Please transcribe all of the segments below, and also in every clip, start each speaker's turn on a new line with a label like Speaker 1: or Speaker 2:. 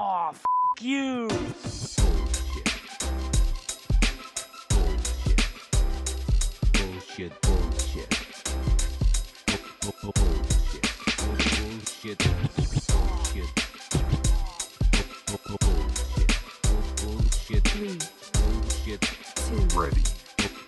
Speaker 1: Oh, f you.
Speaker 2: Bullshit, bullshit. Bu- bu- Bullshit. Bullshit. Bullshit. Bu- bu- Bullshit. Bu- Bullshit.
Speaker 3: Three,
Speaker 2: Bullshit.
Speaker 3: two,
Speaker 2: Ready.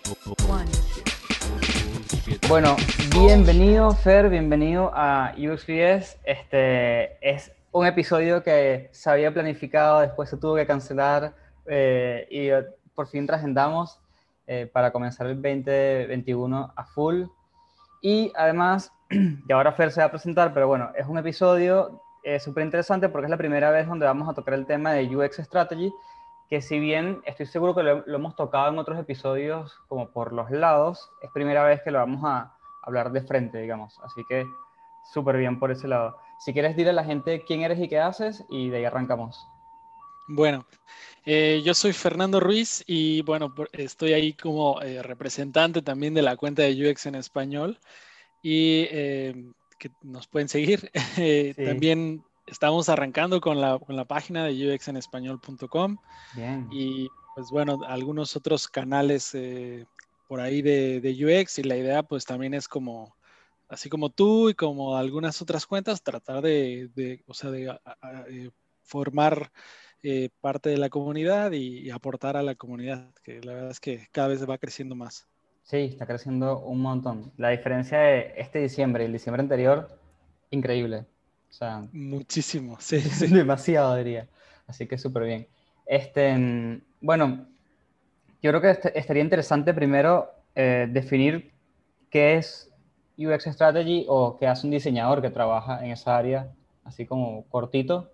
Speaker 2: Bu- bu- bu-
Speaker 3: one.
Speaker 2: Bullshit.
Speaker 4: Bueno, bienvenido Fer, bienvenido a UXPS. Este es un episodio que se había planificado, después se tuvo que cancelar eh, y eh, por fin trascendamos eh, para comenzar el 2021 a full. Y además, y ahora Fer se va a presentar, pero bueno, es un episodio súper interesante porque es la primera vez donde vamos a tocar el tema de UX Strategy, que si bien estoy seguro que lo, lo hemos tocado en otros episodios como por los lados, es primera vez que lo vamos a hablar de frente, digamos. Así que súper bien por ese lado. Si quieres, dile a la gente quién eres y qué haces y de ahí arrancamos.
Speaker 5: Bueno, eh, yo soy Fernando Ruiz y bueno, estoy ahí como eh, representante también de la cuenta de UX en español y eh, que nos pueden seguir.
Speaker 4: Sí.
Speaker 5: También estamos arrancando con la, con la página de uxenespañol.com y pues bueno, algunos otros canales por ahí de, de UX y la idea pues también es como, así como tú y como algunas otras cuentas, tratar de, de, o sea, de a- a- eh, formar eh, parte de la comunidad y, y aportar a la comunidad, que la verdad es que cada vez va creciendo más.
Speaker 4: Sí, está creciendo un montón. La diferencia de este diciembre y el diciembre anterior, increíble. O sea,
Speaker 5: Muchísimo, sí, sí.
Speaker 4: demasiado diría. Así que súper bien. Este, mm, bueno, yo creo que este- estaría interesante primero eh, definir qué es UX Strategy o qué hace un diseñador que trabaja en esa área, así como cortito,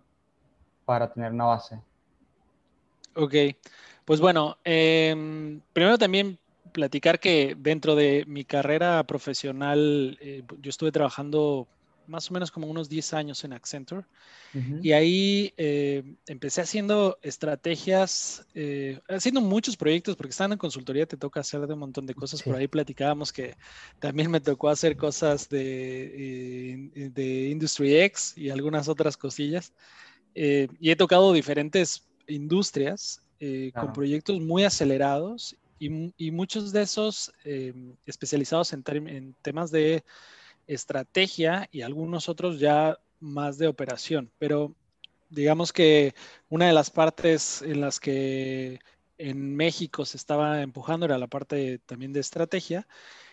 Speaker 4: para tener una base.
Speaker 5: Ok, pues bueno, em, primero también platicar que dentro de mi carrera profesional, eh, yo estuve trabajando más o menos como unos 10 años en Accenture
Speaker 4: Ujú.
Speaker 5: y ahí eh, empecé haciendo estrategias, eh, haciendo muchos proyectos, porque estando en consultoría te toca hacer de un montón de cosas, por
Speaker 4: Sí.
Speaker 5: ahí platicábamos que también me tocó hacer cosas de, eh, de Industry X y algunas otras cosillas. Eh, y he tocado diferentes industrias eh,
Speaker 4: Claro.
Speaker 5: con proyectos muy acelerados y, y muchos de esos eh, especializados en, en temas de estrategia y algunos otros ya más de operación. Pero digamos que una de las partes en las que en México se estaba empujando era la parte también de estrategia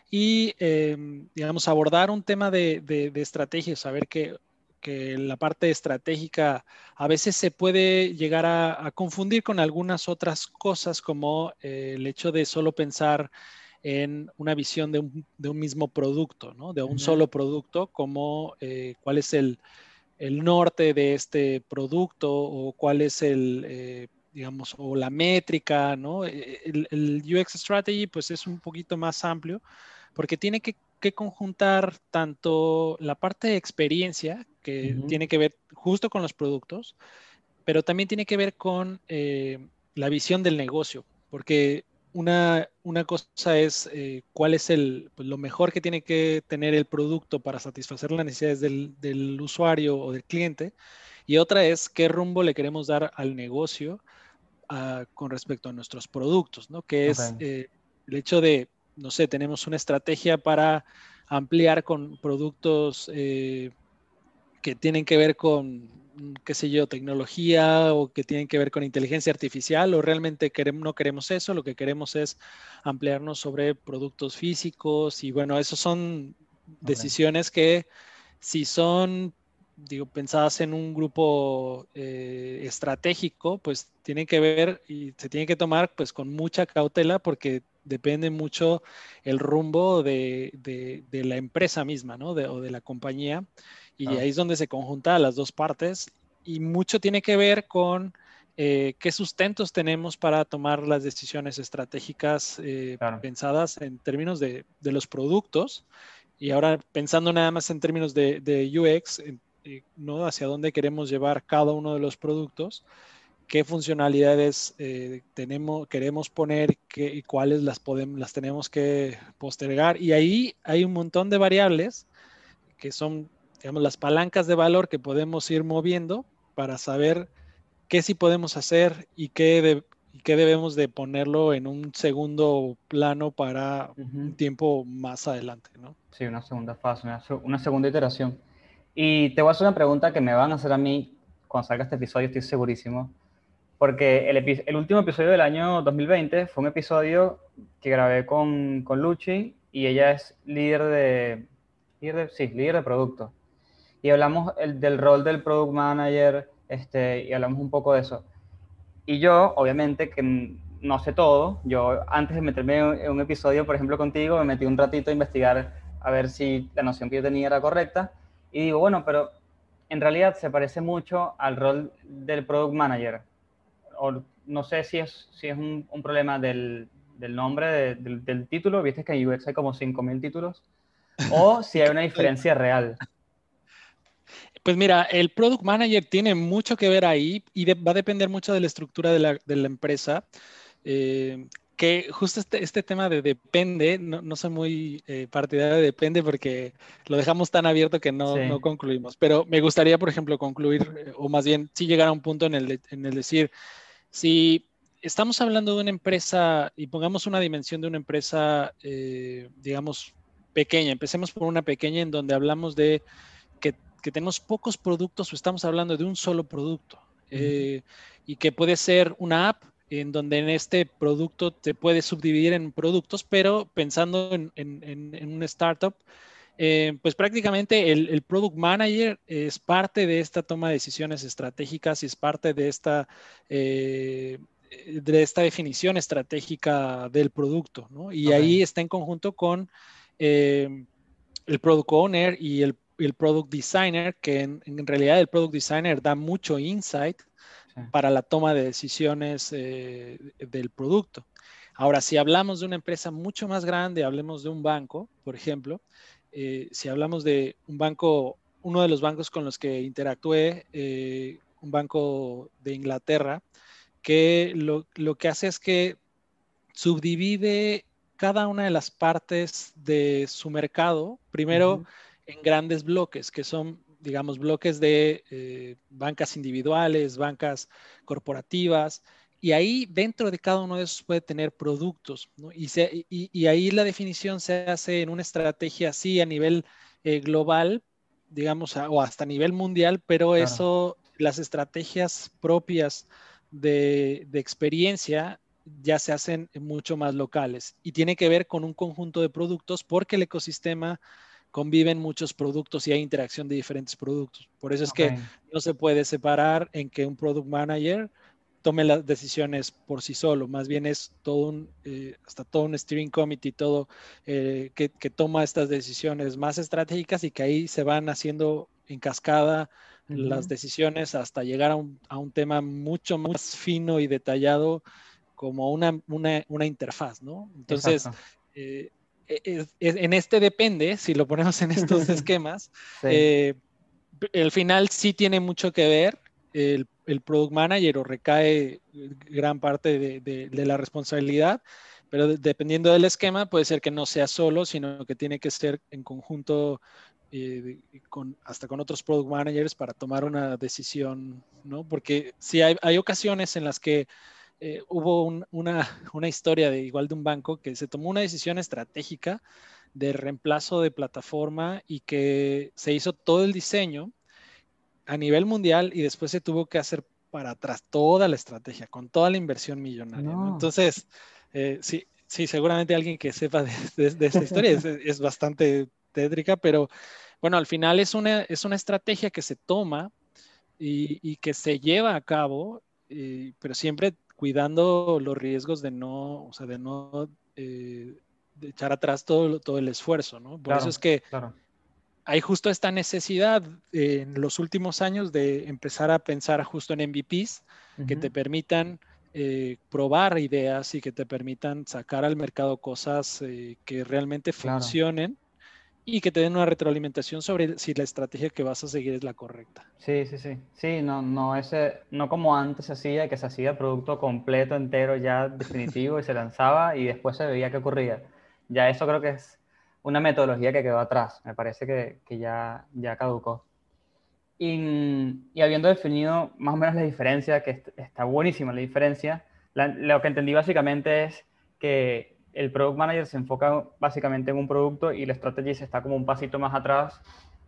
Speaker 5: y, eh, digamos, abordar un tema de, de- estrategia, saber que, que la parte estratégica a veces se puede llegar a, a confundir con algunas otras cosas como eh, el hecho de solo pensar en una visión de un, de un mismo producto, ¿no? De un
Speaker 4: Ujú.
Speaker 5: solo producto, como eh, cuál es el, el norte de este producto o cuál es el, eh, digamos, o la métrica, ¿no? Eh, El, el UX Strategy, pues es un poquito más amplio porque tiene que, que conjuntar tanto la parte de experiencia, que
Speaker 4: Ujú.
Speaker 5: tiene que ver justo con los productos, pero también tiene que ver con eh, la visión del negocio, porque una, una cosa es eh, cuál es el, pues, lo mejor que tiene que tener el producto para satisfacer las necesidades del, del usuario o del cliente, y otra es qué rumbo le queremos dar al negocio ah, con respecto a nuestros productos, ¿no? Que es eh, el hecho de, no sé, tenemos una estrategia para ampliar con productos eh, que tienen que ver con, qué sé yo, tecnología o que tienen que ver con inteligencia artificial o realmente queremos, no queremos eso, lo que queremos es ampliarnos sobre productos físicos y bueno, esos son decisiones que si son, digo, pensadas en un grupo eh, estratégico, pues tienen que ver y se tienen que tomar pues con mucha cautela porque depende mucho el rumbo de, de- de la empresa misma, ¿no? De- o de la compañía. Y
Speaker 4: Claro.
Speaker 5: ahí es donde se conjuntan las dos partes y mucho tiene que ver con eh, qué sustentos tenemos para tomar las decisiones estratégicas eh,
Speaker 4: Claro.
Speaker 5: pensadas en términos de, de los productos. Y ahora pensando nada más en términos de, de UX, eh, ¿no? Hacia dónde queremos llevar cada uno de los productos, qué funcionalidades tenemos, queremos poner qué- y cuáles las, podemos, las tenemos que postergar. Y ahí hay un montón de variables que son, digamos, las palancas de valor que podemos ir moviendo para saber qué sí podemos hacer y qué, de- y qué debemos de ponerlo en un segundo plano para un
Speaker 4: Ujú.
Speaker 5: tiempo más adelante, ¿no?
Speaker 4: Sí, una segunda fase, una, una segunda iteración. Y te voy a hacer una pregunta que me van a hacer a mí cuando salga este episodio, estoy segurísimo. Porque el, epi- el último episodio del año 2020 fue un episodio que grabé con, con Luchi y ella es líder de, líder de- sí, líder de producto. Y hablamos el- del rol del product manager este, y hablamos un poco de eso. Y yo, obviamente, que no sé todo, yo antes de meterme en en un episodio, por ejemplo, contigo, me metí un ratito a investigar a ver si la noción que yo tenía era correcta. Y digo, bueno, pero en realidad se parece mucho al rol del product manager. O no sé si es, si es un, un problema del, del nombre, de- del, del título, viste que en UX hay como 5.000 títulos, o si hay una diferencia real.
Speaker 5: Pues mira, el product manager tiene mucho que ver ahí y de- va a depender mucho de la estructura de la, de la empresa. eh, que justo este, este tema de depende, no, no soy muy eh, partidario de depende porque lo dejamos tan abierto que no,
Speaker 4: Sí.
Speaker 5: no concluimos. Pero me gustaría, por ejemplo, concluir, eh, o más bien, sí llegar a un punto en el, de- en el decir, si estamos hablando de una empresa y pongamos una dimensión de una empresa, eh, digamos, pequeña, empecemos por una pequeña en donde hablamos de que, que tenemos pocos productos o estamos hablando de un solo producto eh, y que puede ser una app en donde en este producto te puedes subdividir en productos, pero pensando en, en- en- en una startup, eh, pues prácticamente el, el product manager es parte de esta toma de decisiones estratégicas y es parte de esta, eh, de esta definición estratégica del producto, ¿no? Y ahí está en conjunto con el product owner y el, el product designer, que en, en realidad el product designer da mucho insight
Speaker 4: Sí.
Speaker 5: para la toma de decisiones eh, del producto. Ahora, si hablamos de una empresa mucho más grande, hablemos de un banco, por ejemplo, eh, si hablamos de un banco, uno de los bancos con los que interactué, eh, un banco de Inglaterra, que lo, lo que hace es que subdivide cada una de las partes de su mercado, primero. En grandes bloques, que son, digamos, bloques de eh, bancas individuales, bancas corporativas, y ahí dentro de cada uno de esos puede tener productos, ¿no? Y, se- y- y ahí la definición se hace en una estrategia así a nivel eh, global, digamos, a- o hasta a nivel mundial, pero
Speaker 4: Claro.
Speaker 5: eso, las estrategias propias de, de experiencia ya se hacen mucho más locales y tiene que ver con un conjunto de productos porque el ecosistema conviven muchos productos y hay interacción de diferentes productos. Por eso es
Speaker 4: Ok.
Speaker 5: que no se puede separar en que un product manager tome las decisiones por sí solo, más bien es todo un, eh, hasta todo un steering committee, todo eh, que, que toma estas decisiones más estratégicas y que ahí se van haciendo en cascada las
Speaker 4: Ujú.
Speaker 5: decisiones hasta llegar a un, a un tema mucho más fino y detallado como una, una, una interfaz, ¿no? Entonces, eh, es- es- en este depende, si lo ponemos en estos esquemas,
Speaker 4: Sí.
Speaker 5: eh, el final sí tiene mucho que ver. El, el product manager o recae gran parte de, de- de la responsabilidad, pero de- dependiendo del esquema puede ser que no sea solo, sino que tiene que ser en conjunto eh, con, hasta con otros product managers para tomar una decisión, ¿no? Porque sí hay, hay ocasiones en las que eh, hubo un- una, una historia de igual de un banco que se tomó una decisión estratégica de reemplazo de plataforma y que se hizo todo el diseño a nivel mundial y después se tuvo que hacer para atrás toda la estrategia, con toda la inversión millonaria. ¿no?
Speaker 4: No.
Speaker 5: Entonces, eh, sí, sí, seguramente alguien que sepa de, de- de esta historia es, es bastante tétrica, pero bueno, al final es una, es una estrategia que se toma y, y que se lleva a cabo, eh, pero siempre cuidando los riesgos de no, o sea, de no eh, de echar atrás todo, todo el esfuerzo, ¿no? Por eso es que
Speaker 4: claro.
Speaker 5: hay justo esta necesidad eh, en los últimos años de empezar a pensar justo en MVPs que te permitan eh, probar ideas y que te permitan sacar al mercado cosas eh, que realmente
Speaker 4: Claro.
Speaker 5: Y que te den una retroalimentación sobre si la estrategia que vas a seguir es la correcta.
Speaker 4: Sí, sí, sí. Sí, no, no, ese, no como antes se hacía, que se hacía producto completo, entero, ya definitivo, y se lanzaba y después se veía qué ocurría. Ya eso creo que es una metodología que quedó atrás. Me parece que, que ya, ya caducó. Y, y habiendo definido más o menos la diferencia, que est- está buenísima la diferencia, la- lo que entendí básicamente es que el Product Manager se enfoca básicamente en un producto y el Strategist está como un pasito más atrás,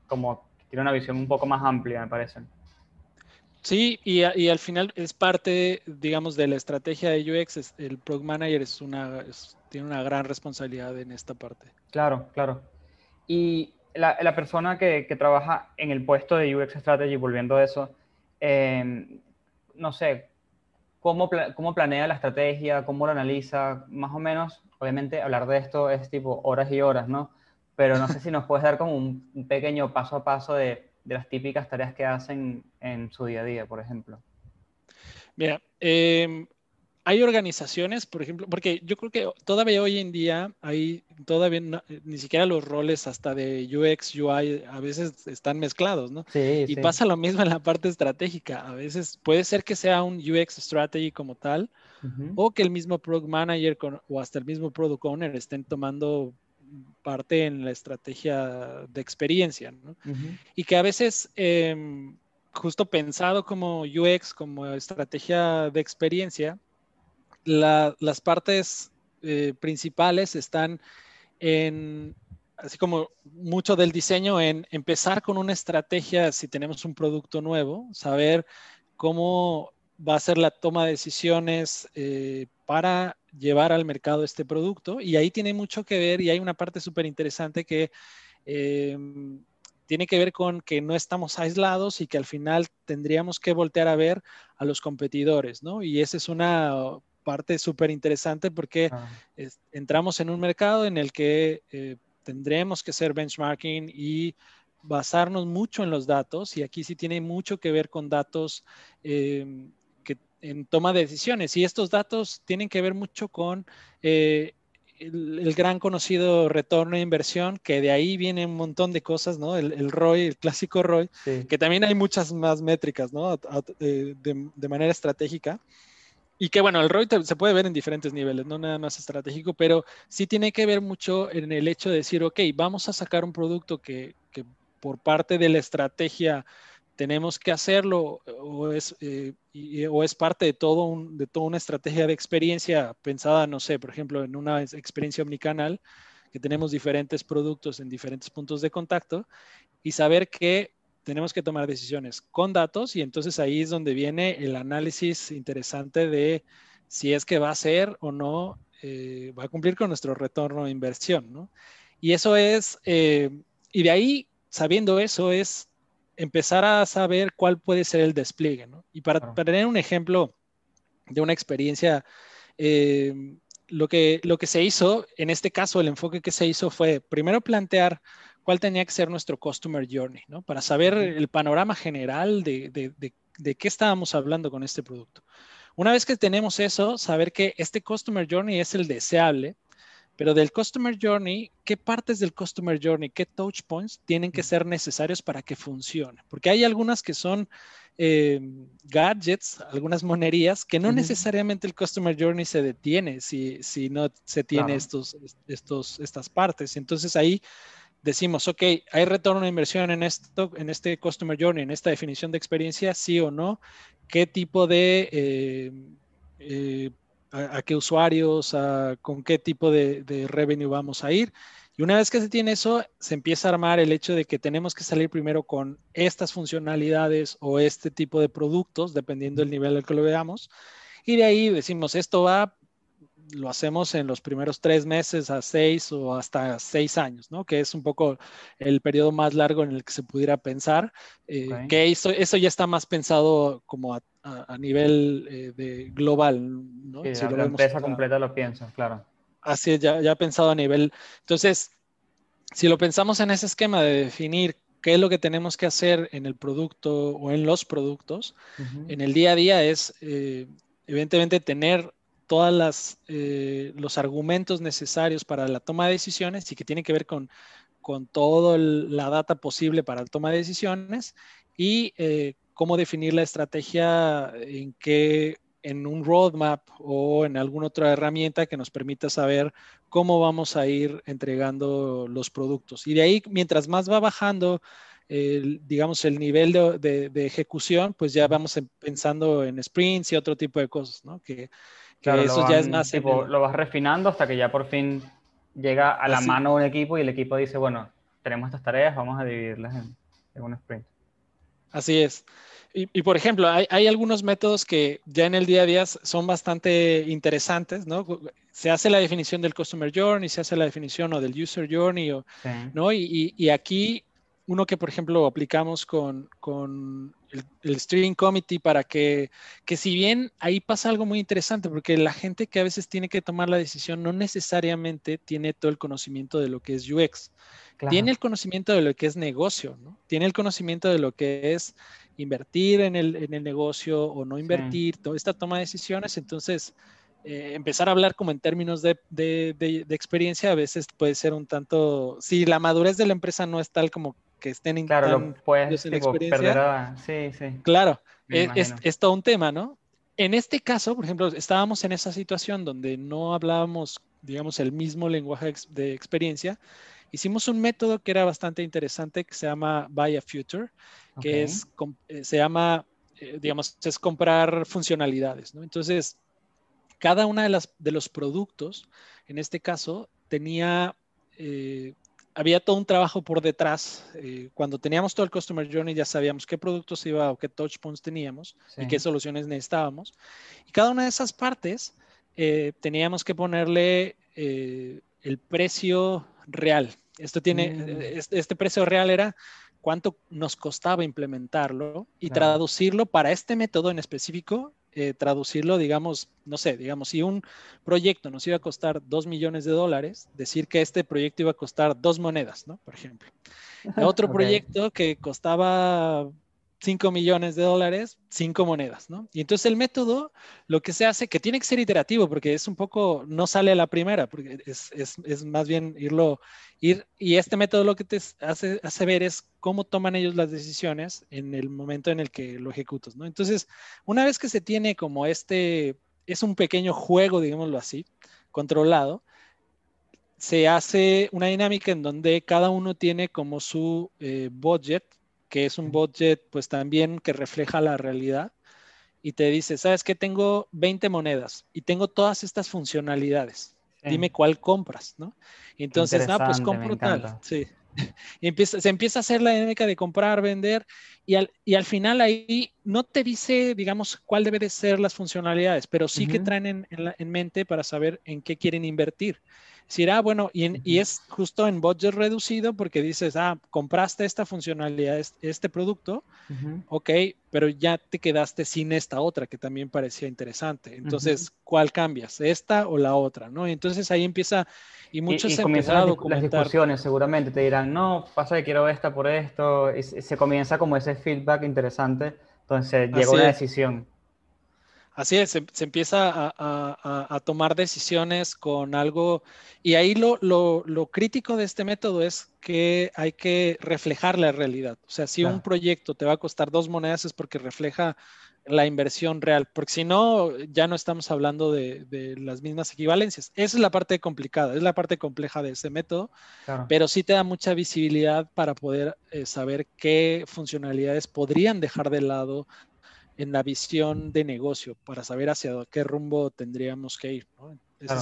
Speaker 4: como tiene una visión un poco más amplia, me parece.
Speaker 5: Sí, y, a- y al final es parte, digamos, de la estrategia de UX. es- el Product Manager es una, es- tiene una gran responsabilidad en esta parte.
Speaker 4: Claro, claro. Y la, la persona que, que trabaja en el puesto de UX Strategy, volviendo a eso, eh, no sé, ¿cómo, cómo planea la estrategia? ¿Cómo lo analiza? Más o menos, obviamente hablar de esto es tipo horas y horas, ¿no? Pero no sé si nos puedes dar como un, pequeño paso a paso de, de las típicas tareas que hacen en su día a día, por ejemplo.
Speaker 5: Mira, em, hay organizaciones, por ejemplo, porque yo creo que todavía hoy en día hay todavía no- ni siquiera los roles hasta de UX, UI a veces están mezclados, ¿no?
Speaker 4: Sí,
Speaker 5: Y
Speaker 4: sí.
Speaker 5: pasa lo mismo en la parte estratégica. A veces puede ser que sea un UX strategy como tal, o que el mismo product manager con- o hasta el mismo product owner estén tomando parte en la estrategia de experiencia, ¿no? Y que a veces, em, justo pensado como UX, como estrategia de experiencia, la- las partes eh, principales están en, así como mucho del diseño, en empezar con una estrategia si tenemos un producto nuevo, saber cómo va a ser la toma de decisiones eh, para llevar al mercado este producto. Y ahí tiene mucho que ver y hay una parte súper interesante que eh, tiene que ver con que no estamos aislados y que al final tendríamos que voltear a ver a los competidores, ¿no? Y esa es una parte súper interesante porque
Speaker 4: Ah,
Speaker 5: es- entramos en un mercado en el que eh, tendremos que hacer benchmarking y basarnos mucho en los datos y aquí sí tiene mucho que ver con datos eh, que en toma de decisiones y estos datos tienen que ver mucho con eh, el, el gran conocido retorno de inversión que de ahí viene un montón de cosas, ¿no? El, el ROI, el clásico ROI,
Speaker 4: sí.
Speaker 5: que también hay muchas más métricas, ¿no? A- a- eh, de, de manera estratégica. Y que bueno, el ROI se puede ver en diferentes niveles, no nada más estratégico, pero sí tiene que ver mucho en el hecho de decir, ok, vamos a sacar un producto que, que por parte de la estrategia tenemos que hacerlo o es, eh, o es parte de, todo de toda una estrategia de experiencia pensada, no sé, por ejemplo, en una ex- experiencia omnicanal, que tenemos diferentes productos en diferentes puntos de contacto y saber que tenemos que tomar decisiones con datos y entonces ahí es donde viene el análisis interesante de si es que va a ser o no, eh, va a cumplir con nuestro retorno de inversión, ¿no? Y eso es, eh, y de ahí, sabiendo eso, es empezar a saber cuál puede ser el despliegue, ¿no? Y para, para tener un ejemplo de una experiencia, eh, lo, que, lo que se hizo, en este caso, el enfoque que se hizo fue primero plantear cuál tenía que ser nuestro customer journey, ¿no? Para saber el panorama general de, de, de, de qué estábamos hablando con este producto. Una vez que tenemos eso, saber que este customer journey es el deseable, pero del customer journey, ¿qué partes del customer journey, qué touch points tienen que ser necesarios para que funcione? Porque hay algunas que son eh, gadgets, algunas monerías, que no
Speaker 4: Ujú.
Speaker 5: necesariamente el customer journey se detiene si, si no se tiene
Speaker 4: Claro.
Speaker 5: estos, estos, estas partes. Entonces ahí decimos, ok, ¿hay retorno de inversión en, esto, en este Customer Journey, en esta definición de experiencia, sí o no? ¿Qué tipo de, eh, eh, a, qué usuarios, con qué tipo de, de, revenue vamos a ir? Y una vez que se tiene eso, se empieza a armar el hecho de que tenemos que salir primero con estas funcionalidades o este tipo de productos, dependiendo del nivel al que lo veamos. Y de ahí decimos, esto va lo hacemos en los primeros tres meses a seis o hasta seis años, ¿no? Que es un poco el periodo más largo en el que se pudiera pensar, eh, okay. que eso, eso, ya está más pensado como a, a, a nivel eh, de global, ¿no?
Speaker 4: Sí, si la, la empresa completa lo piensa, claro.
Speaker 5: Así es, ya, ya pensado a nivel. Entonces, si lo pensamos en ese esquema de definir qué es lo que tenemos que hacer en el producto o en los productos, uh -huh. en el día a día es, eh, evidentemente, tener todas las eh, los argumentos necesarios para la toma de decisiones y que tiene que ver con, con toda la data posible para la toma de decisiones y eh, cómo definir la estrategia en que en un roadmap o en alguna otra herramienta que nos permita saber cómo vamos a ir entregando los productos. Y de ahí, mientras más va bajando digamos, el nivel de, de- de ejecución, pues ya vamos em- pensando en sprints y otro tipo de cosas, ¿no? Que
Speaker 4: Claro,
Speaker 5: eso ya es más
Speaker 4: tipo, lo vas refinando hasta que ya por fin llega a la
Speaker 5: Así.
Speaker 4: mano un equipo y el equipo dice, bueno, tenemos estas tareas, vamos a dividirlas en, en un sprint.
Speaker 5: Así es. Y, y, por ejemplo, hay, hay algunos métodos que ya en el día a día son bastante interesantes, ¿no? Se hace la definición del Customer Journey, se hace la definición o del User Journey, o,
Speaker 4: Sí.
Speaker 5: ¿no? Y, y- y aquí uno que, por ejemplo, aplicamos con, con el, el Steering Committee para que, que si bien ahí pasa algo muy interesante, porque la gente que a veces tiene que tomar la decisión no necesariamente tiene todo el conocimiento de lo que es UX
Speaker 4: Claro.
Speaker 5: tiene el conocimiento de lo que es negocio, ¿no? Tiene el conocimiento de lo que es invertir en el, en el negocio o no invertir, toda esta toma de decisiones. Entonces, eh, empezar a hablar como en términos de, de- de- de experiencia a veces puede ser un tanto, si la madurez de la empresa no es tal como que estén en
Speaker 4: Claro, lo puedes tipo, perder a... Sí, sí.
Speaker 5: Claro,
Speaker 4: Me
Speaker 5: es, es-
Speaker 4: imagino.
Speaker 5: es todo un tema, ¿no? En este caso, por ejemplo, estábamos en esa situación donde no hablábamos, digamos, el mismo lenguaje de experiencia. Hicimos un método que era bastante interesante que se llama Buy a Future, que es, eh, se llama, eh, digamos, es comprar funcionalidades, ¿no? Entonces, cada una de, las, de los productos, en este caso, tenía, eh, había todo un trabajo por detrás. eh, cuando teníamos todo el Customer Journey ya sabíamos qué productos iba o qué touch points teníamos y qué soluciones necesitábamos. Y cada una de esas partes eh, teníamos que ponerle eh, el precio real. Esto tiene,
Speaker 4: Mm.
Speaker 5: este, este precio real era cuánto nos costaba implementarlo y
Speaker 4: Claro.
Speaker 5: traducirlo para este método en específico, eh, traducirlo, digamos, no sé, digamos, si un proyecto nos iba a costar dos millones de dólares, decir que este proyecto iba a costar dos monedas, ¿no? Por ejemplo. Otro proyecto que costaba 5 millones de dólares, 5 monedas, ¿no? Y entonces el método, lo que se hace, que tiene que ser iterativo, porque es un poco, no sale a la primera, porque es, es, es más bien irlo, ir, y este método lo que te hace, hace ver es cómo toman ellos las decisiones en el momento en el que lo ejecutas, ¿no? Entonces, una vez que se tiene como este, es un pequeño juego, digámoslo así, controlado, se hace una dinámica en donde cada uno tiene como su eh, budget, que es un budget pues también que refleja la realidad y te dice, ¿sabes qué? Tengo 20 monedas y tengo todas estas funcionalidades.
Speaker 4: Sí.
Speaker 5: Dime cuál compras, ¿no? Entonces, ah, pues compro tal. Sí. Y empieza, se empieza a hacer la dinámica de comprar, vender, y al, y al final ahí no te dice, digamos, cuál debe de ser las funcionalidades, pero sí que traen en, en la- en mente para saber en qué quieren invertir. Decir, ah, bueno, y, en- y es justo en budget reducido porque dices, ah, compraste esta funcionalidad, es- este producto,
Speaker 4: Ujú.
Speaker 5: ok, pero ya te quedaste sin esta otra que también parecía interesante. Entonces, ¿cuál cambias? ¿Esta o la otra? ¿no? Y entonces ahí empieza, y
Speaker 4: Y,
Speaker 5: muchos
Speaker 4: y comienzan
Speaker 5: a
Speaker 4: las, discusiones, seguramente te dirán, no, pasa que quiero esta por esto, y se comienza como ese feedback interesante, entonces llega una
Speaker 5: es. Así es, se, se empieza a, a- a- a tomar decisiones con algo, y ahí lo, lo- lo crítico de este método es que hay que reflejar la realidad. O sea, si un
Speaker 4: Claro.
Speaker 5: proyecto te va a costar dos monedas es porque refleja la inversión real, porque si no, ya no estamos hablando de, de las mismas equivalencias. Esa es la parte complicada, es la parte compleja de ese método,
Speaker 4: Claro.
Speaker 5: pero sí te da mucha visibilidad para poder eh, saber qué funcionalidades podrían dejar de lado en la visión de negocio para saber hacia qué rumbo tendríamos que ir. ¿no? Ese
Speaker 4: Claro,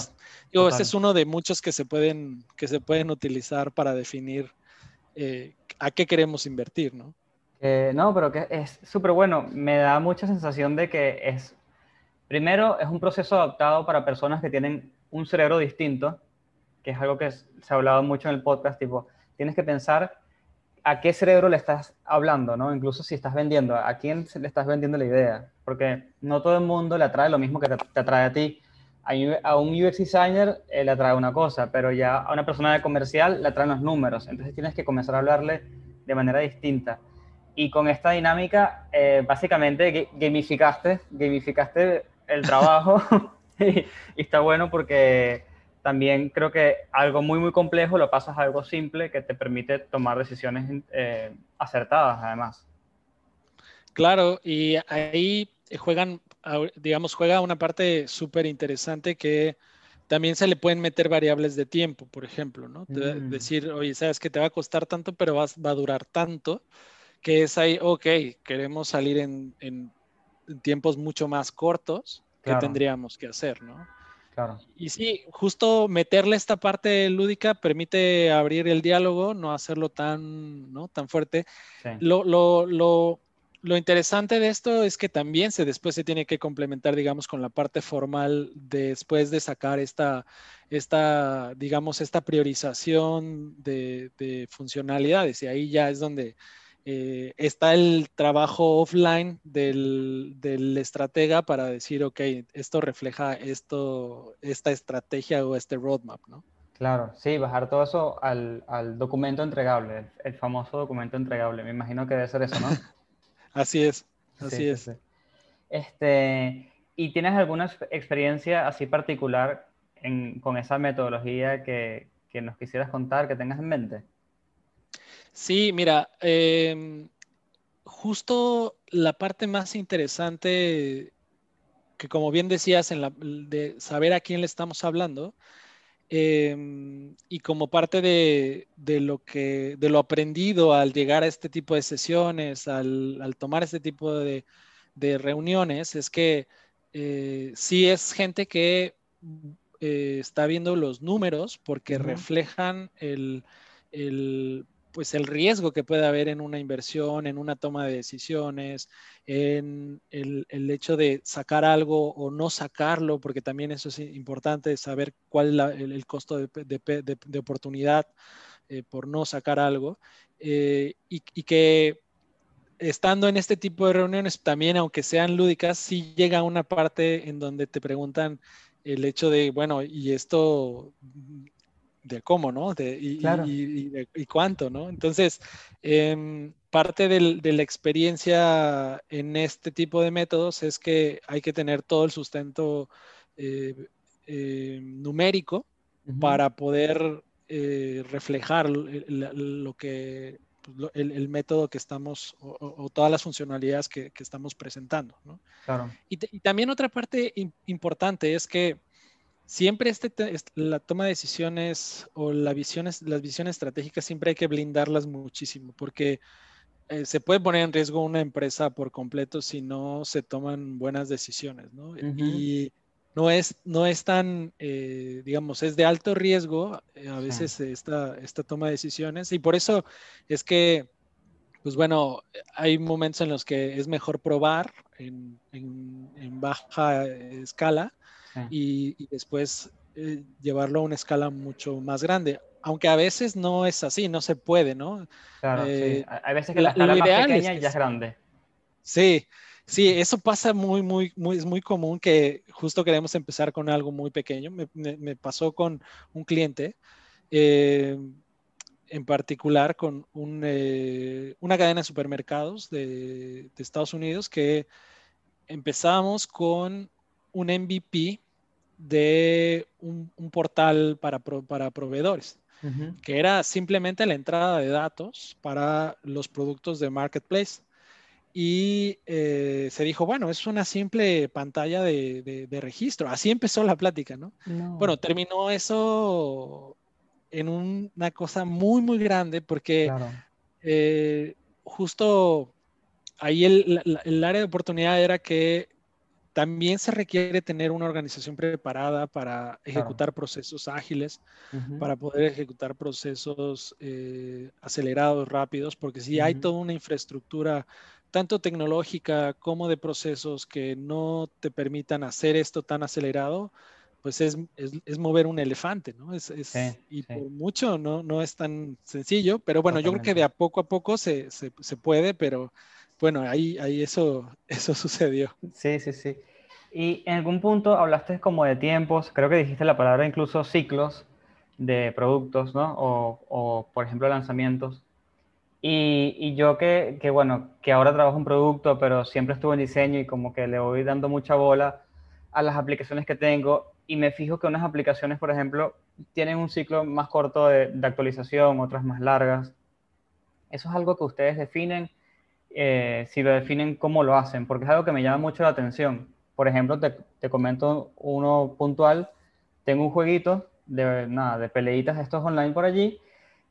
Speaker 5: digo, este es uno de muchos que se pueden, que se pueden utilizar para definir eh, a qué queremos invertir, ¿no?
Speaker 4: Eh, no, pero que es súper bueno. Me da mucha sensación de que es, primero, es un proceso adaptado para personas que tienen un cerebro distinto, que es algo que se ha hablado mucho en el podcast, tipo, tienes que pensar a qué cerebro le estás hablando, ¿no? Incluso si estás vendiendo, a quién le estás vendiendo la idea, porque no todo el mundo le atrae lo mismo que te, te atrae a ti. A un- UX designer le atrae una cosa, pero ya a una persona de comercial le atraen los números, entonces tienes que comenzar a hablarle de manera distinta. Y con esta dinámica, eh, básicamente ga- gamificaste, gamificaste el trabajo y está bueno porque también creo que algo muy, muy complejo lo pasas a algo simple que te permite tomar decisiones eh, acertadas, además.
Speaker 5: Claro, y ahí juegan, digamos, juega una parte súper interesante que también se le pueden meter variables de tiempo, por ejemplo, ¿no?
Speaker 4: Mm.
Speaker 5: Decir, oye, sabes que te va a costar tanto, pero vas- va a durar tanto, que es ahí, ok, queremos salir en, en- en tiempos mucho más cortos, ¿qué
Speaker 4: Claro.
Speaker 5: tendríamos que hacer, no?
Speaker 4: Claro.
Speaker 5: Y sí, justo meterle esta parte lúdica permite abrir el diálogo, no hacerlo tan, ¿no? tan fuerte.
Speaker 4: Sí.
Speaker 5: Lo, lo- lo- lo interesante de esto es que también se después se tiene que complementar, digamos, con la parte formal después de sacar esta, esta digamos, esta priorización de, de funcionalidades. Y ahí ya es donde eh, está el trabajo offline del, del estratega para decir, ok, esto refleja esto, esta estrategia o este roadmap, ¿no?
Speaker 4: Claro, sí, bajar todo eso al, al documento entregable, el, el famoso documento entregable. Me imagino que debe ser eso, ¿no?
Speaker 5: Así es,
Speaker 4: Sí,
Speaker 5: así
Speaker 4: sí,
Speaker 5: es.
Speaker 4: sí. Este, ¿y tienes alguna ex- experiencia así particular en- con esa metodología que, que nos quisieras contar, que tengas en mente?
Speaker 5: Sí, mira, em, justo la parte más interesante, que como bien decías, en la, de saber a quién le estamos hablando, em, y como parte de, de lo que, de lo aprendido al llegar a este tipo de sesiones, al, al tomar este tipo de, de reuniones, es que eh, sí es gente que eh, está viendo los números porque reflejan el, el, pues el riesgo que puede haber en una inversión, en una toma de decisiones, en el, hecho de sacar algo o no sacarlo, porque también eso es importante, saber cuál es el, costo de, oportunidad eh, por no sacar algo, eh, y, y que estando en este tipo de reuniones, también aunque sean lúdicas, sí llega una parte en donde te preguntan el hecho de, bueno, y esto de cómo, ¿no? De, y,
Speaker 4: Claro.
Speaker 5: y- y de- y cuánto, ¿no? Entonces, em, parte del- de la experiencia en este tipo de métodos es que hay que tener todo el sustento eh, eh, numérico para poder eh, reflejar lo que pues, el, el método que estamos o, todas las funcionalidades que, que estamos presentando. ¿no?
Speaker 4: Claro,
Speaker 5: Y, también otra parte im- importante es que siempre este, te- est- la toma de decisiones o la visiones, las visiones estratégicas siempre hay que blindarlas muchísimo porque eh, se puede poner en riesgo una empresa por completo si no se toman buenas decisiones, ¿no? Y no es, no es tan, eh, digamos, es de alto riesgo eh, a veces esta, esta toma de decisiones y por eso es que, pues bueno, hay momentos en los que es mejor probar en, en- en baja escala. Y, y después eh, llevarlo a una escala mucho más grande. Aunque a veces no es así, no se puede, ¿no?
Speaker 4: Claro, sí.
Speaker 5: eh,
Speaker 4: Hay hay veces que
Speaker 5: la-
Speaker 4: la escala más
Speaker 5: ideal es
Speaker 4: pequeña
Speaker 5: que
Speaker 4: ya es grande.
Speaker 5: Sí, sí, eso pasa muy, muy, muy, es muy común que justo queremos empezar con algo muy pequeño. Me, me- me pasó con un cliente, eh, en particular con un, eh, una cadena de supermercados de, de Estados Unidos que empezamos con un MVP de un, un portal para, pro- para proveedores que era simplemente la entrada de datos para los productos de Marketplace. Y eh, se dijo, bueno, es una simple pantalla de, de- de registro. Así empezó la plática, ¿no?
Speaker 4: No.
Speaker 5: Bueno, terminó eso en un- una cosa muy, muy grande porque
Speaker 4: claro.
Speaker 5: eh, justo ahí el, el área de oportunidad era que también se requiere tener una organización preparada para ejecutar procesos ágiles para poder ejecutar procesos eh, acelerados, rápidos, porque si hay toda una infraestructura, tanto tecnológica como de procesos, que no te permitan hacer esto tan acelerado, pues es, es- es mover un elefante, ¿no? Es, es-
Speaker 4: Sí,
Speaker 5: y
Speaker 4: sí.
Speaker 5: por mucho no, no es tan sencillo, pero bueno, yo creo que de a poco a poco se, se- se puede, pero bueno, ahí, ahí eso, eso sucedió.
Speaker 4: Sí, sí, sí. Y en algún punto hablaste como de tiempos, creo que dijiste la palabra incluso ciclos de productos, ¿no? O, o, por ejemplo, lanzamientos. Y, y yo que, que, bueno, que ahora trabajo en producto, pero siempre estuve en diseño y como que le voy dando mucha bola a las aplicaciones que tengo y me fijo que unas aplicaciones, por ejemplo, tienen un ciclo más corto de, de actualización, otras más largas. ¿Eso es algo que ustedes definen? Eh, si lo definen, ¿cómo lo hacen? Porque es algo que me llama mucho la atención. Por ejemplo, te, te comento uno puntual. tengo un jueguito de, nada, de peleitas estos online por allí,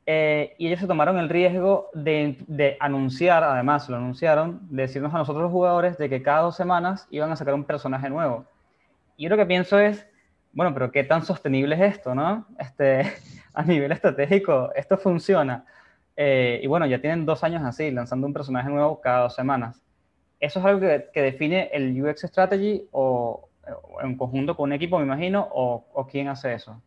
Speaker 4: eh, y ellos se tomaron el riesgo de, de, anunciar, además lo anunciaron, de decirnos a nosotros los jugadores de que cada dos semanas iban a sacar un personaje nuevo. Y yo lo que pienso es, bueno, pero ¿qué tan sostenible es esto, no? Este, a nivel estratégico, esto funciona. Eh, y bueno, ya tienen dos años así, lanzando un personaje nuevo cada dos semanas. ¿Eso es algo que, define el UX Strategy o, o, en conjunto con un equipo, me imagino, o, o quién hace eso?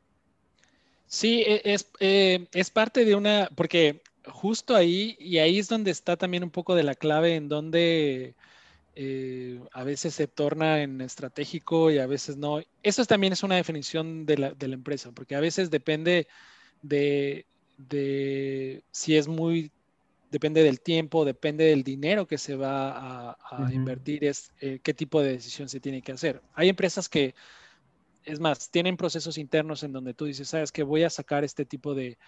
Speaker 5: Sí, e, es, eh, es parte de una, porque justo ahí, y ahí es donde está también un poco de la clave en donde eh, a veces se torna en estratégico y a veces no. Eso también es una definición de la, de la empresa, porque a veces depende de, de, si es muy, depende del tiempo, depende del dinero que se va a, a uh -huh. invertir, es eh, qué tipo de decisión se tiene que hacer. Hay empresas que es más, tienen procesos internos en donde tú dices, sabes que voy a sacar este tipo de,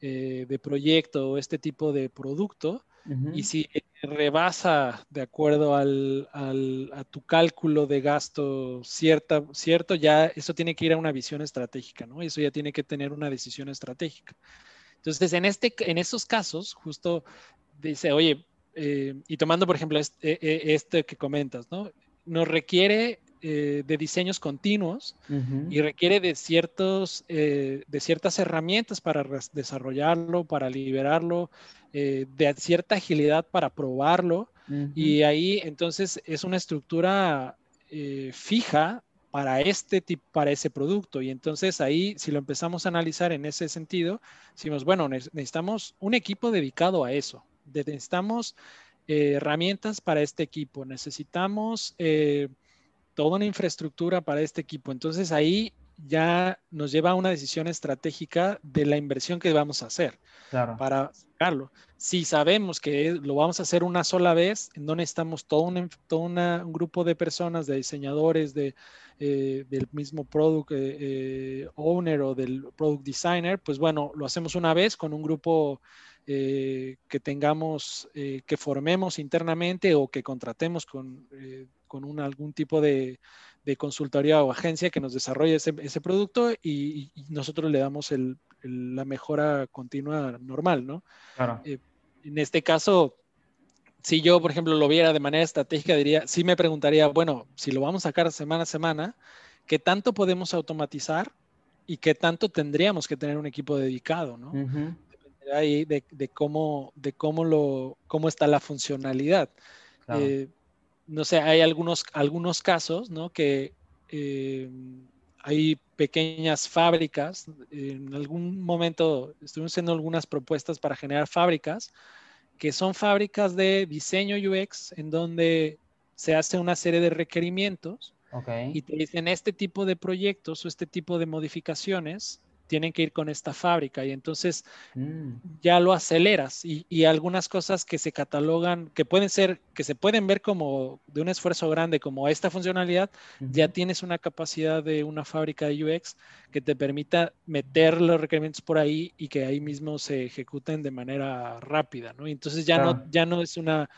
Speaker 5: eh, de proyecto o este tipo de producto uh -huh. y si rebasa de acuerdo al, al, a tu cálculo de gasto cierta, cierto, ya eso tiene que ir a una visión estratégica, ¿no? Eso ya tiene que tener una decisión estratégica. Entonces, en, este, en esos casos, justo dice, oye, eh, y tomando, por ejemplo, este, este que comentas, ¿no? Nos requiere eh, de diseños continuos uh -huh. y requiere de, ciertos, eh, de ciertas herramientas para desarrollarlo, para liberarlo, de cierta agilidad para probarlo. Uh -huh. Y ahí entonces es una estructura fija para este tipo, para ese producto. Y entonces ahí, si lo empezamos a analizar en ese sentido, decimos, bueno, necesitamos un equipo dedicado a eso. Necesitamos eh, herramientas para este equipo. Necesitamos eh, toda una infraestructura para este equipo. Entonces ahí ya nos lleva a una decisión estratégica de la inversión que vamos a hacer
Speaker 4: claro.
Speaker 5: para sacarlo. Si sabemos que lo vamos a hacer una sola vez, no necesitamos todo, un, todo una, un grupo de personas, de diseñadores, de, eh, del mismo product eh, eh, owner o del product designer, pues bueno, lo hacemos una vez con un grupo eh, que tengamos, eh, que formemos internamente o que contratemos con, eh, con un, algún tipo de, de, consultoría o agencia que nos desarrolle ese, ese producto y, y, nosotros le damos el, el, la mejora continua normal, ¿no?
Speaker 4: Claro.
Speaker 5: en este caso, si yo, por ejemplo, lo viera de manera estratégica, diría, sí me preguntaría, bueno, si lo vamos a sacar semana a semana, ¿qué tanto podemos automatizar y qué tanto tendríamos que tener un equipo dedicado, ¿no? Uh -huh ahí de, de, cómo, de cómo, lo, cómo está la funcionalidad. Claro. Eh, no sé, hay algunos, algunos casos, ¿no? Que eh, hay pequeñas fábricas. En algún momento estuvimos haciendo algunas propuestas para generar fábricas que son fábricas de diseño UX en donde se hace una serie de requerimientos
Speaker 4: okay.
Speaker 5: y te dicen este tipo de proyectos o este tipo de modificaciones tienen que ir con esta fábrica y entonces mm. ya lo aceleras y, y, algunas cosas que se catalogan, que pueden ser, que se pueden ver como de un esfuerzo grande como esta funcionalidad, uh -huh. ya tienes una capacidad de una fábrica de UX que te permita meter los requerimientos por ahí y que ahí mismo se ejecuten de manera rápida, ¿no? Entonces ya, claro. no, ya no es una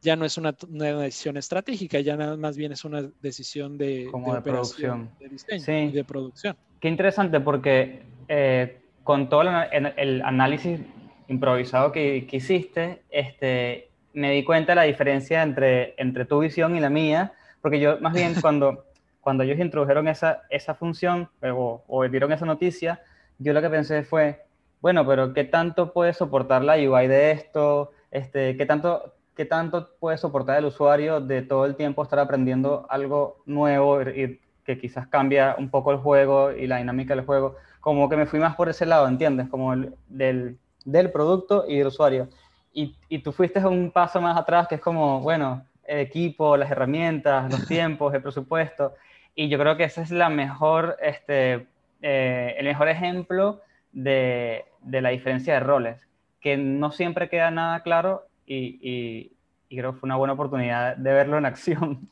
Speaker 5: ya no es una, una, decisión estratégica, ya nada más bien es una decisión de,
Speaker 4: Como de, de producción,
Speaker 5: de diseño sí. y de producción.
Speaker 4: Qué interesante porque eh, con todo el, el, análisis improvisado que, que, hiciste, este, me di cuenta de la diferencia entre, entre tu visión y la mía, porque yo más bien cuando, cuando ellos introdujeron esa, esa función o, o dieron esa noticia, yo lo que pensé fue, bueno, pero ¿qué tanto puede soportar la UI de esto? Este, ¿qué, tanto, ¿Qué tanto puede soportar el usuario de todo el tiempo estar aprendiendo algo nuevo y que quizás cambia un poco el juego y la dinámica del juego? Como que me fui más por ese lado, ¿entiendes? Como el, del, del producto y del usuario. Y, y tú fuiste un paso más atrás, que es como, bueno, el equipo, las herramientas, los tiempos, el presupuesto. Y yo creo que ese es la mejor, este, eh, el mejor ejemplo de, de, la diferencia de roles, que no siempre queda nada claro y, y, y, creo que fue una buena oportunidad de verlo en acción.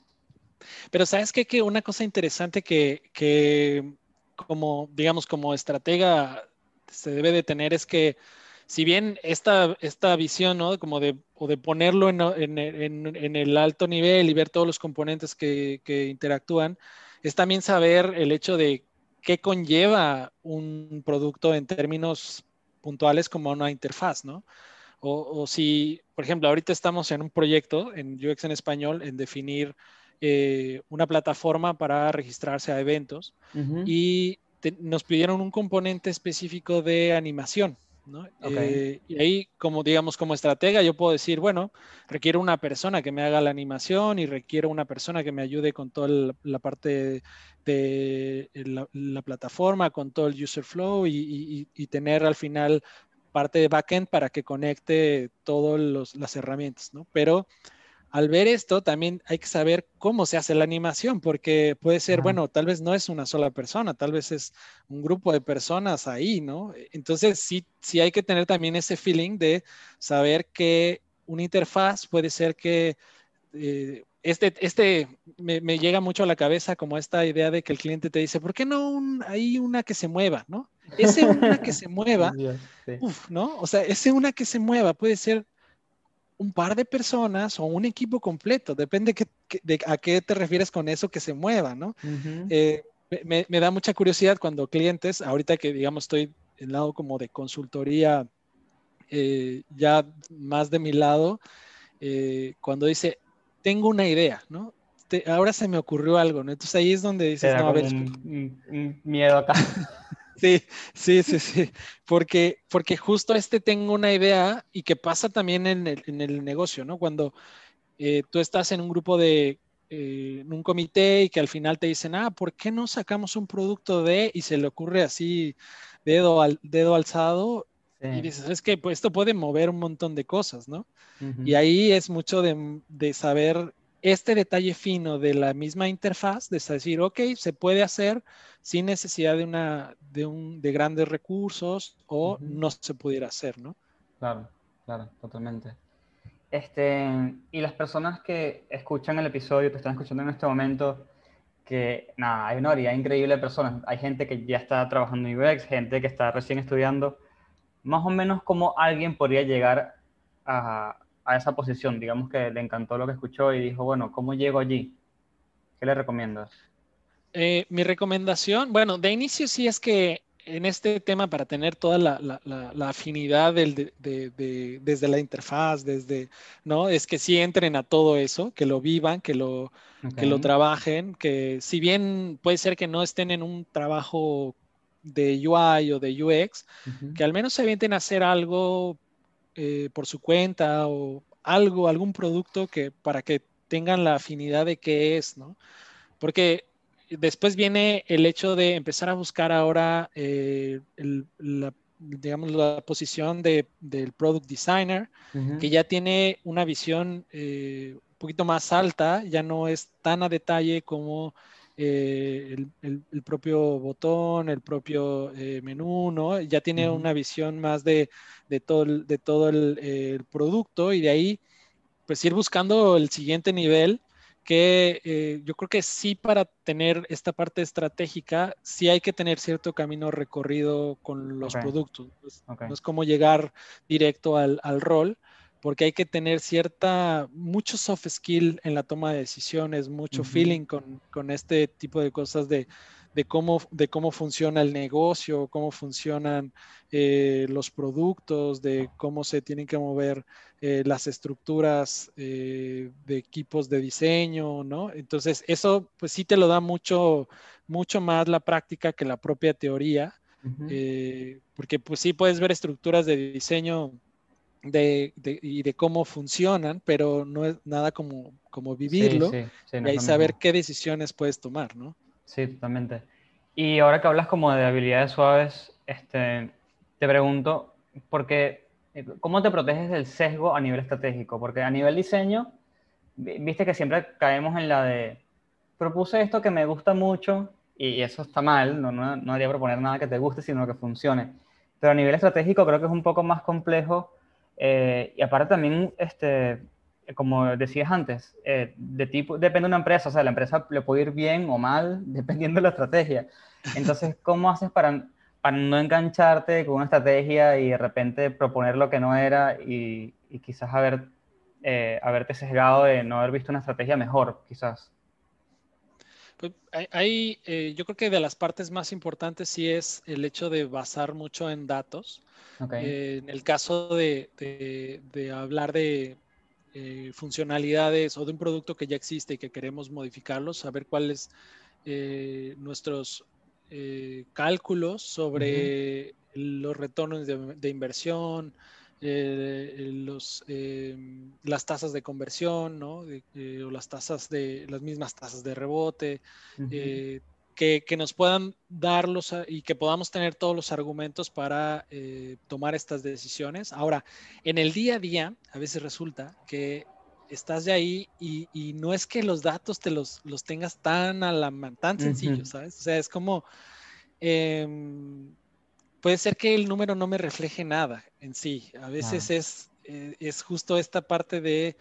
Speaker 5: Pero sabes qué? que una cosa interesante que, que, como, digamos, como estratega se debe de tener es que si bien esta, esta visión, ¿no? Como de, o de ponerlo en, en, en, el alto nivel y ver todos los componentes que, que interactúan, es también saber el hecho de qué conlleva un producto en términos puntuales como una interfaz, ¿no? O, o, si, por ejemplo, ahorita estamos en un proyecto en UX en español en definir eh, una plataforma para registrarse a eventos y te- nos pidieron un componente específico de animación. Eh, y ahí, como digamos, como estratega, yo puedo decir, bueno, requiero una persona que me haga la animación y requiero una persona que me ayude con toda la, la parte de la, la plataforma, con todo el user flow y, y- y tener al final parte de backend para que conecte todas las herramientas, ¿no? Pero al ver esto, también hay que saber cómo se hace la animación, porque puede ser,
Speaker 4: Ajá.
Speaker 5: bueno, tal vez no es una sola persona, tal vez es un grupo de personas ahí, ¿no? Entonces, sí, sí hay que tener también ese feeling de saber que una interfaz puede ser que eh, este, este me, me llega mucho a la cabeza como esta idea de que el cliente te dice, ¿por qué no un- hay una que se mueva, ¿no? Ese una que se mueva,
Speaker 4: sí.
Speaker 5: uf, ¿no? O sea, ese una que se mueva puede ser un par de personas o un equipo completo, depende que- que- de a qué te refieres con eso que se mueva, ¿no? Eh, me- da mucha curiosidad cuando clientes, ahorita que digamos estoy en lado como de consultoría, eh, ya más de mi lado, eh, cuando dice, tengo una idea, ¿no? Te- ahora se me ocurrió algo, ¿no? Entonces ahí es donde dices, no, a
Speaker 4: como
Speaker 5: ver,
Speaker 4: un, un- un miedo acá.
Speaker 5: Sí, sí, sí, sí, porque, porque justo este tengo una idea y que pasa también en el, en el negocio, ¿no? Cuando eh, tú estás en un grupo de, eh, en un comité y que al final te dicen, ah, ¿por qué no sacamos un producto de, y se le ocurre así, dedo, al, dedo alzado, y dices, es que pues, esto puede mover un montón de cosas, ¿no? Y ahí es mucho de, de saber este detalle fino de la misma interfaz, de decir, ok, se puede hacer sin necesidad de, una, de, un, de grandes recursos o no se pudiera hacer, ¿no?
Speaker 4: Claro, claro, totalmente. Este, y las personas que escuchan el episodio, te están escuchando en este momento, que nada, hay una variedad increíble de personas. Hay gente que ya está trabajando en UX, gente que está recién estudiando. Más o menos cómo alguien podría llegar a, a esa posición. Digamos que le encantó lo que escuchó y dijo, bueno, ¿cómo llego allí? ¿Qué le recomiendas?
Speaker 5: Eh, mi recomendación, bueno, de inicio sí es que en este tema para tener toda la, la- la- la afinidad del- de- de- de- desde la interfaz, desde, ¿no? Es que sí entren a todo eso, que lo vivan, que lo, que lo trabajen, que si bien puede ser que no estén en un trabajo de UI o de UX, que al menos se avienten a hacer algo eh, por su cuenta o algo, algún producto que para que tengan la afinidad de qué es, ¿no? Porque después viene el hecho de empezar a buscar ahora eh, el- la, digamos, la posición de, del product designer, que ya tiene una visión eh, un poquito más alta, ya no es tan a detalle como eh, el, el- el propio botón, el propio eh, menú, ¿no? Ya tiene una visión más de, de todo, el, de todo el, eh, el producto y de ahí, pues ir buscando el siguiente nivel que eh, yo creo que sí para tener esta parte estratégica, sí hay que tener cierto camino recorrido con los
Speaker 4: Ok.
Speaker 5: productos. No es-
Speaker 4: Ok.
Speaker 5: No es como llegar directo al, al rol, porque hay que tener cierta, mucho soft skill en la toma de decisiones, mucho feeling con, con este tipo de cosas de, de, cómo, de cómo funciona el negocio, cómo funcionan eh, los productos, de cómo se tienen que mover eh, las estructuras eh, de equipos de diseño, ¿no? Entonces, eso pues sí te lo da mucho, mucho más la práctica que la propia teoría, porque pues sí puedes ver estructuras de diseño de, de- y de cómo funcionan, pero no es nada como, como vivirlo
Speaker 4: sí, sí, no
Speaker 5: y ahí saber qué decisiones puedes tomar, ¿no?
Speaker 4: Sí, totalmente. Y ahora que hablas como de habilidades suaves, este, te pregunto, porque, eh, ¿cómo te proteges del sesgo a nivel estratégico? Porque a nivel diseño, vi- viste que siempre caemos en la de, propuse esto que me gusta mucho, y eso está mal, no, no, no debería proponer nada que te guste, sino que funcione. Pero a nivel estratégico creo que es un poco más complejo, eh, y aparte también, este, como decías antes, eh, de tipo, depende de una empresa, o sea, la empresa le puede ir bien o mal, dependiendo de la estrategia. Entonces, ¿cómo haces para, para no engancharte con una estrategia y de repente proponer lo que no era y, y quizás haber, eh, haberte sesgado de no haber visto una estrategia mejor, quizás?
Speaker 5: Pues hay, eh, yo creo que de las partes más importantes sí es el hecho de basar mucho en datos. Eh, en el caso de, de- de hablar de eh, funcionalidades o de un producto que ya existe y que queremos modificarlo, saber cuáles eh, nuestros cálculos sobre los retornos de, de inversión, eh, los, eh, las tasas de conversión, ¿no? Eh, o las tasas de las mismas tasas de rebote,
Speaker 4: Ujú.
Speaker 5: eh, que, que nos puedan dar los y que podamos tener todos los argumentos para eh, tomar estas decisiones. Ahora, en el día a día, a veces resulta que estás de ahí y, y no es que los datos te los, los tengas tan a la tan sencillo,
Speaker 4: Ujú.
Speaker 5: ¿sabes? O sea, es como em, puede ser que el número no me refleje nada en sí. A veces es, eh, es justo esta parte de,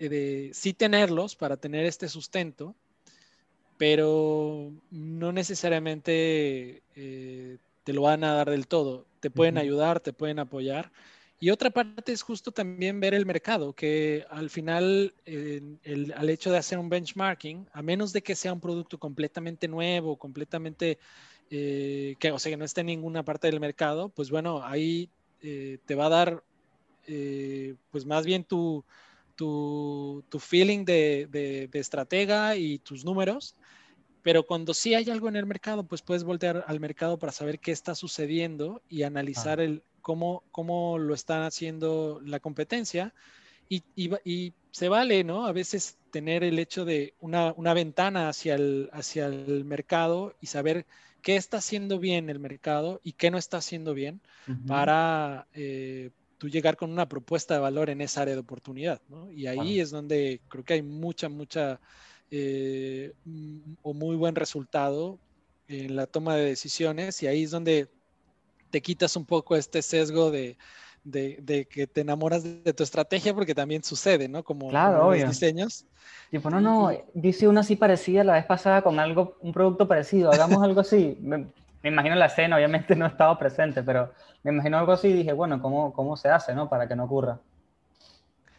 Speaker 5: de sí tenerlos para tener este sustento, pero no necesariamente eh, te lo van a dar del todo. Te pueden ayudar, te pueden apoyar. Y otra parte es justo también ver el mercado, que al final, eh, el, al hecho de hacer un benchmarking, a menos de que sea un producto completamente nuevo, completamente, eh, que, o sea, que no esté en ninguna parte del mercado, pues bueno, ahí eh, te va a dar, eh, pues más bien tu, tu, tu feeling de, de, de estratega y tus números. Pero cuando sí hay algo en el mercado, pues puedes voltear al mercado para saber qué está sucediendo y analizar el, cómo, cómo lo están haciendo la competencia. Y, y y se vale, ¿no? A veces tener el hecho de una, una ventana hacia el, hacia el mercado y saber qué está haciendo bien el mercado y qué no está haciendo bien para eh, tú llegar con una propuesta de valor en esa área de oportunidad, ¿no? Y ahí es donde creo que hay mucha, mucha eh, o muy buen resultado en la toma de decisiones y ahí es donde te quitas un poco este sesgo de, de- de que te enamoras de tu estrategia porque también sucede, ¿no? Como,
Speaker 4: Claro,
Speaker 5: como
Speaker 4: obvio.
Speaker 5: los diseños.
Speaker 4: Tipo, no, no, yo hice una así parecida la vez pasada con algo, un producto parecido, hagamos algo así. Me, me imagino la escena, obviamente no estaba presente, pero me imagino algo así y dije, bueno, ¿cómo, cómo se hace, no? Para que no ocurra.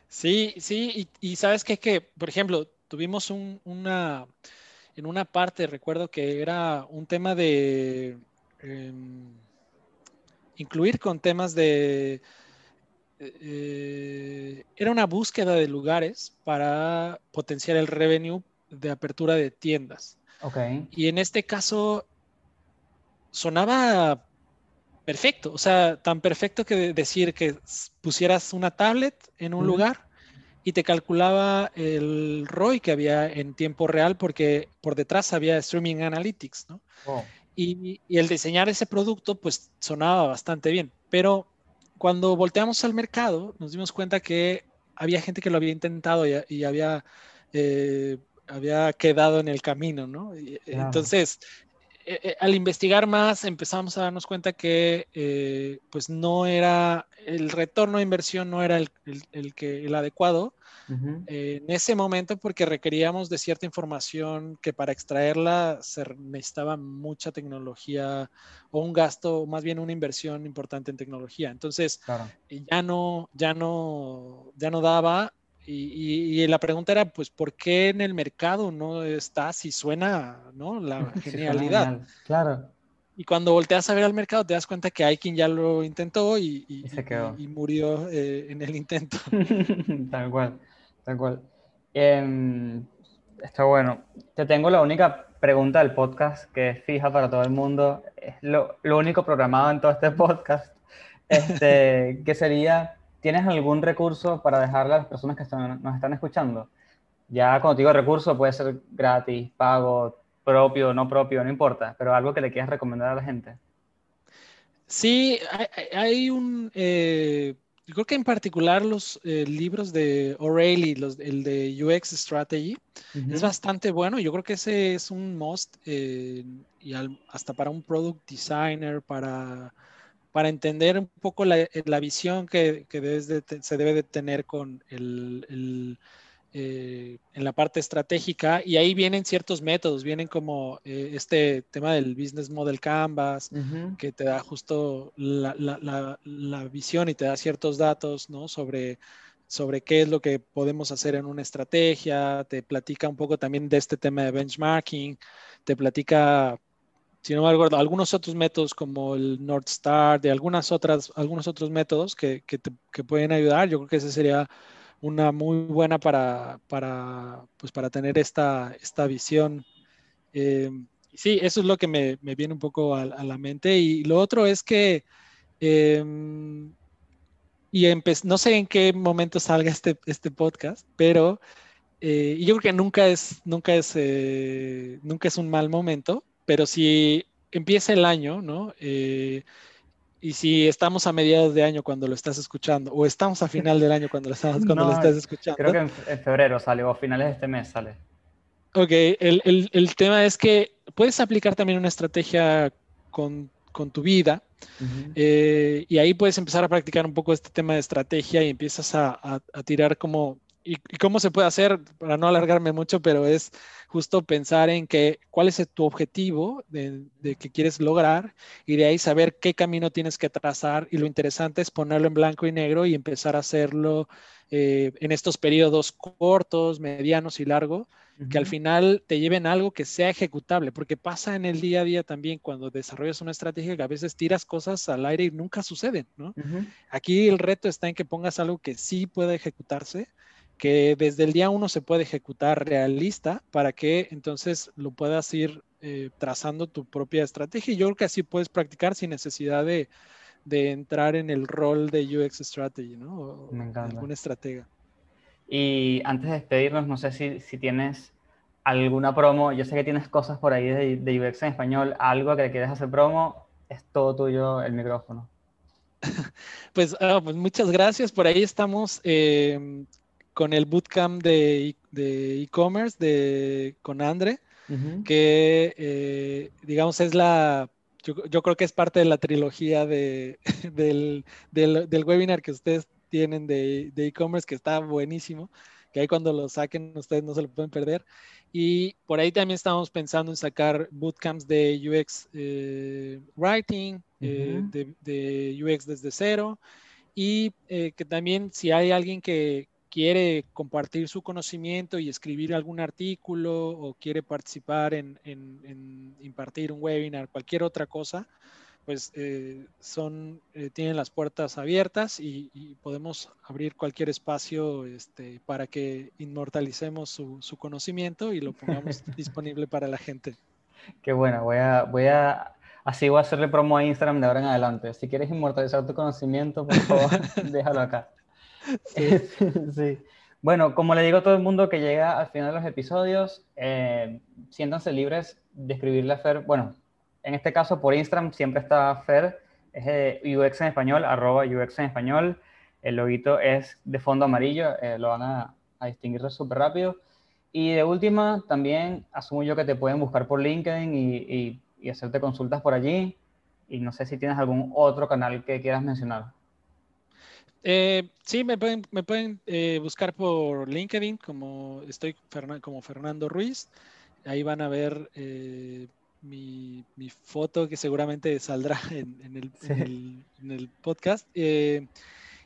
Speaker 5: Sí, sí, y, y sabes qué? que, por ejemplo, tuvimos un- una, en una parte, recuerdo que era un tema de em, incluir con temas de, eh, era una búsqueda de lugares para potenciar el revenue de apertura de tiendas.
Speaker 4: Ok.
Speaker 5: Y en este caso sonaba perfecto, o sea, tan perfecto que de- decir que pusieras una tablet en un lugar y te calculaba el ROI que había en tiempo real porque por detrás había Streaming Analytics, ¿no?
Speaker 4: Oh,
Speaker 5: Y, y el diseñar ese producto pues sonaba bastante bien, pero cuando volteamos al mercado nos dimos cuenta que había gente que lo había intentado y, y había, eh, había quedado en el camino, ¿no? Y,
Speaker 4: Claro.
Speaker 5: Entonces, eh, eh, al investigar más empezamos a darnos cuenta que eh, pues no era, el retorno de inversión no era el, el- el que, el adecuado en ese momento porque requeríamos de cierta información que para extraerla se necesitaba mucha tecnología o un gasto, más bien una inversión importante en tecnología. Entonces
Speaker 4: Claro.
Speaker 5: ya no, ya no, ya no daba. Y, y- y la pregunta era, pues, ¿por qué en el mercado no está si suena, ¿no? La
Speaker 4: Sí,
Speaker 5: genialidad.
Speaker 4: genial. Claro.
Speaker 5: Y cuando volteas a ver al mercado, te das cuenta que hay quien ya lo intentó y, y-
Speaker 4: se quedó.
Speaker 5: y murió eh, en el intento.
Speaker 4: Tal cual, tal cual. Em, está bueno. Te tengo la única pregunta del podcast que es fija para todo el mundo. Es lo, lo único programado en todo este podcast. Este, que sería, ¿tienes algún recurso para dejarle a las personas que están- nos están escuchando? Ya cuando te digo recurso, puede ser gratis, pago, propio, no propio, no importa, pero algo que le quieras recomendar a la gente.
Speaker 5: Sí, hay, hay- un, eh, yo creo que en particular los eh, libros de O'Reilly, los, el de UX Strategy, es
Speaker 4: Ujú.
Speaker 5: bastante bueno. Yo creo que ese es un must eh, y al- hasta para un product designer, para, para entender un poco la, la visión que, se debe de tener con el, el, eh, en la parte estratégica. Y ahí vienen ciertos métodos, vienen como eh, este tema del Business Model Canvas, que te da justo la, la- la- la visión y te da ciertos datos, ¿no? Sobre sobre qué es lo que podemos hacer en una estrategia, te platica un poco también de este tema de benchmarking, te platica, si no algunos otros métodos como el North Star, de algunas otras, algunos otros métodos que, que, pueden ayudar. Yo creo que ese sería una muy buena para, para, pues para tener esta, esta visión. Eh, sí, eso es lo que me, me viene un poco a, la mente. Y lo otro es que, eh, y no sé en qué momento salga este, este podcast, pero eh, yo creo que nunca es, nunca, es, eh, nunca es un mal momento, pero si empieza el año, ¿no? Eh, y si estamos a mediados de año cuando lo estás escuchando, o estamos a final del año cuando lo, estás, cuando
Speaker 4: No,
Speaker 5: lo estás escuchando.
Speaker 4: Creo que en, febrero sale o a finales de este mes sale.
Speaker 5: Ok, el, el, el tema es que puedes aplicar también una estrategia con, con tu vida eh, y ahí puedes empezar a practicar un poco este tema de estrategia y empiezas a, a, a tirar como, y, y, cómo se puede hacer, para no alargarme mucho, pero es justo pensar en que, cuál es tu objetivo de, de, que quieres lograr y de ahí saber qué camino tienes que trazar y lo interesante es ponerlo en blanco y negro y empezar a hacerlo eh, en estos periodos cortos, medianos y largos que al final te lleven a algo que sea ejecutable, porque pasa en el día a día también cuando desarrollas una estrategia que a veces tiras cosas al aire y nunca suceden, ¿no?
Speaker 4: Uh -huh.
Speaker 5: Aquí el reto está en que pongas algo que sí pueda ejecutarse, que desde el día uno se puede ejecutar realista para que entonces lo puedas ir eh, trazando tu propia estrategia. Y yo creo que así puedes practicar sin necesidad de, de entrar en el rol de UX Strategy, ¿no? O
Speaker 4: Me encanta.
Speaker 5: Algún estratega.
Speaker 4: Y antes de despedirnos, no sé si, si, tienes alguna promo. Yo sé que tienes cosas por ahí de, de UX en español, algo que quieres hacer promo, es todo tuyo el micrófono.
Speaker 5: Pues, oh, pues muchas gracias. Por ahí estamos eh, con el bootcamp de e-commerce de, de, con Andre, uh -huh. que eh, digamos es la yo, yo, creo que es parte de la trilogía de, del, del, del, webinar que ustedes tienen de e-commerce, que está buenísimo, que ahí cuando lo saquen ustedes no se lo pueden perder. Y por ahí también estamos pensando en sacar bootcamps de UX eh, Writing, uh -huh. eh, de, de, UX desde cero, y eh, que también si hay alguien que quiere compartir su conocimiento y escribir algún artículo o quiere participar en, en, en impartir un webinar, cualquier otra cosa, pues eh, son, eh, tienen las puertas abiertas y, y, podemos abrir cualquier espacio este, para que inmortalicemos su, su, conocimiento y lo pongamos disponible para la gente.
Speaker 4: Qué bueno, voy a, voy a, así voy a hacerle promo a Instagram de ahora en adelante. Si quieres inmortalizar tu conocimiento, por favor, déjalo acá. Sí. sí. Bueno, como le digo a todo el mundo que llega al final de los episodios, eh, siéntanse libres de escribirle a Fer, bueno, en este caso por Instagram siempre está Fer, es de UX en español, arroba UX en español, el loguito es de fondo amarillo, eh, lo van a, a distinguir súper rápido. Y de última, también asumo yo que te pueden buscar por LinkedIn y hacerte consultas por allí. Y no sé si tienes algún otro canal que quieras mencionar.
Speaker 5: Eh, sí, me pueden, me pueden eh, buscar por LinkedIn como estoy como Fernando Ruiz. Ahí van a ver eh, mi, mi, foto que seguramente saldrá en, en, el, sí. en el, en el podcast. Eh,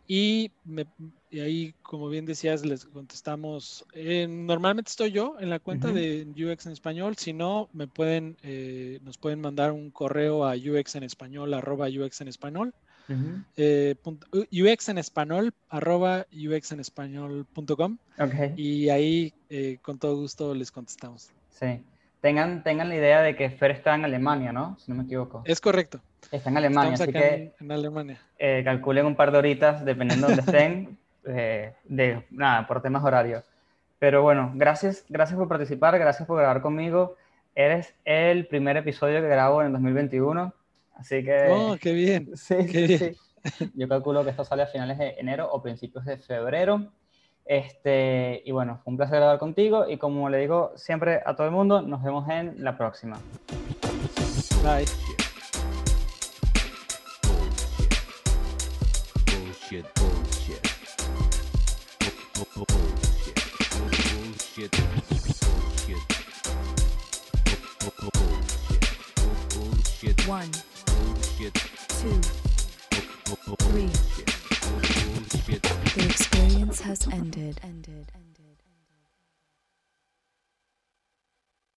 Speaker 5: y, me, y, ahí, como bien decías, les contestamos. normalmente estoy yo en la cuenta uh -huh. de UX en español. Si no, me pueden, eh, nos pueden mandar un correo a UX en español, arroba UX en español. Uh -huh. eh, UX en español, arroba UX en español.com.
Speaker 4: Okay.
Speaker 5: Y ahí eh, con todo gusto les contestamos.
Speaker 4: Sí. Tengan, tengan la idea de que Fer está en Alemania, ¿no? Si no me equivoco.
Speaker 5: Es correcto.
Speaker 4: Está en Alemania,
Speaker 5: Estamos
Speaker 4: así que
Speaker 5: en, en Alemania.
Speaker 4: Eh, calculen un par de horitas, dependiendo de donde estén, eh, de, nada, por temas horarios. Pero bueno, gracias, gracias por participar, gracias por grabar conmigo. Eres el primer episodio que grabo en 2021. Así que.
Speaker 5: ¡Oh, qué bien!
Speaker 4: Sí,
Speaker 5: qué
Speaker 4: bien. sí. Yo calculo que esto sale a finales de enero o principios de febrero. Este, y bueno, fue un placer grabar contigo. Y como le digo siempre a todo el mundo, nos vemos en la próxima.
Speaker 5: Bye.
Speaker 2: Bullshit, bullshit. Bullshit, bullshit. Bullshit.
Speaker 1: One,
Speaker 2: Bullshit.
Speaker 1: two, three.
Speaker 2: Bullshit.
Speaker 1: The experience has ended. ended.